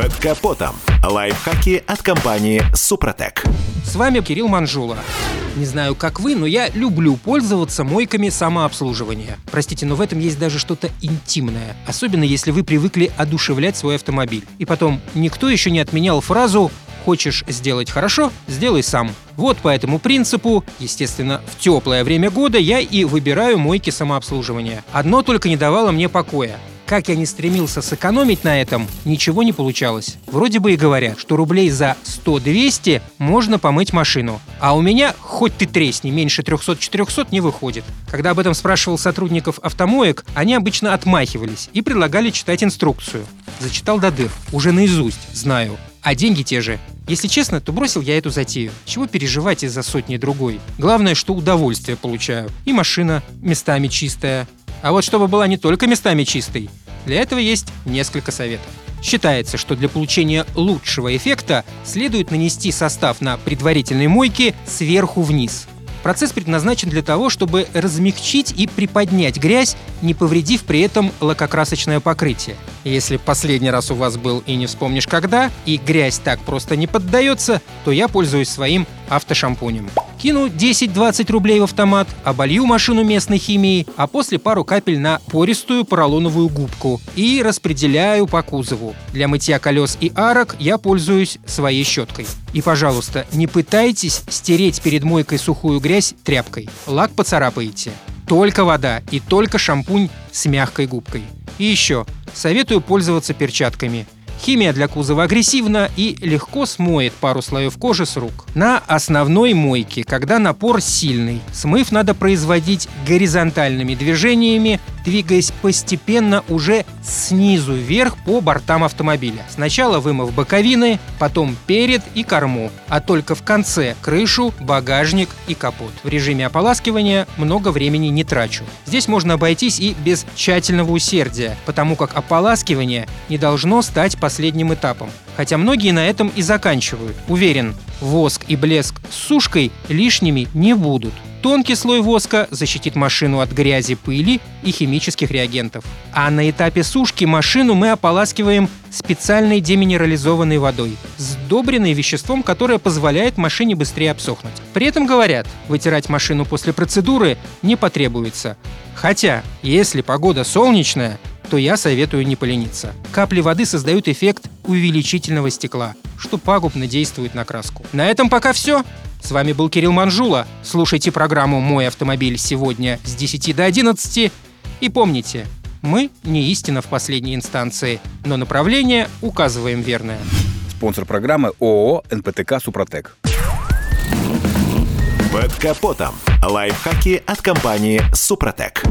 Под капотом. Лайфхаки от компании «Супротек». С вами Кирилл Манжула. Не знаю, как вы, но я люблю пользоваться мойками самообслуживания. Простите, но в этом есть даже что-то интимное. Особенно если вы привыкли одушевлять свой автомобиль. И потом, никто еще не отменял фразу «Хочешь сделать хорошо? Сделай сам». Вот по этому принципу, естественно, в теплое время года я и выбираю мойки самообслуживания. Одно только не давало мне покоя. Как я не стремился сэкономить на этом, ничего не получалось. Вроде бы и говорят, что рублей за 100-200 можно помыть машину. А у меня, хоть ты тресни, меньше 300-400 не выходит. Когда об этом спрашивал сотрудников автомоек, они обычно отмахивались и предлагали читать инструкцию. Зачитал до дыр, уже наизусть, знаю. А деньги те же. Если честно, то бросил я эту затею. Чего переживать из-за сотни другой? Главное, что удовольствие получаю. И машина местами чистая. А вот чтобы была не только местами чистой, для этого есть несколько советов. Считается, что для получения лучшего эффекта следует нанести состав на предварительной мойке сверху вниз. Процесс предназначен для того, чтобы размягчить и приподнять грязь, не повредив при этом лакокрасочное покрытие. Если последний раз у вас был и не вспомнишь когда, и грязь так просто не поддается, то я пользуюсь своим автошампунем. Кину 10-20 рублей в автомат, оболью машину местной химией, а после пару капель на пористую поролоновую губку и распределяю по кузову. Для мытья колес и арок я пользуюсь своей щеткой. И, пожалуйста, не пытайтесь стереть перед мойкой сухую грязь тряпкой. Лак поцарапаете. Только вода и только шампунь с мягкой губкой. И еще, советую пользоваться перчатками – Химия для кузова агрессивна и легко смоет пару слоев кожи с рук. На основной мойке, когда напор сильный, смыв надо производить горизонтальными движениями, двигаясь постепенно уже снизу вверх по бортам автомобиля. Сначала вымыв боковины, потом перед и корму, а только в конце крышу, багажник и капот. В режиме ополаскивания много времени не трачу. Здесь можно обойтись и без тщательного усердия, потому как ополаскивание не должно стать последним этапом. Хотя многие на этом и заканчивают. Уверен, воск и блеск с сушкой лишними не будут. Тонкий слой воска защитит машину от грязи, пыли и химических реагентов. А на этапе сушки машину мы ополаскиваем специальной деминерализованной водой, сдобренной веществом, которое позволяет машине быстрее обсохнуть. При этом говорят, вытирать машину после процедуры не потребуется. Хотя, если погода солнечная, то я советую не полениться. Капли воды создают эффект увеличительного стекла, что пагубно действует на краску. На этом пока все. С вами был Кирилл Манжула. Слушайте программу «Мой автомобиль» сегодня с 10 до 11. И помните, мы не истина в последней инстанции, но направление указываем верное. Спонсор программы ООО «НПТК Супротек». Под капотом. Лайфхаки от компании «Супротек».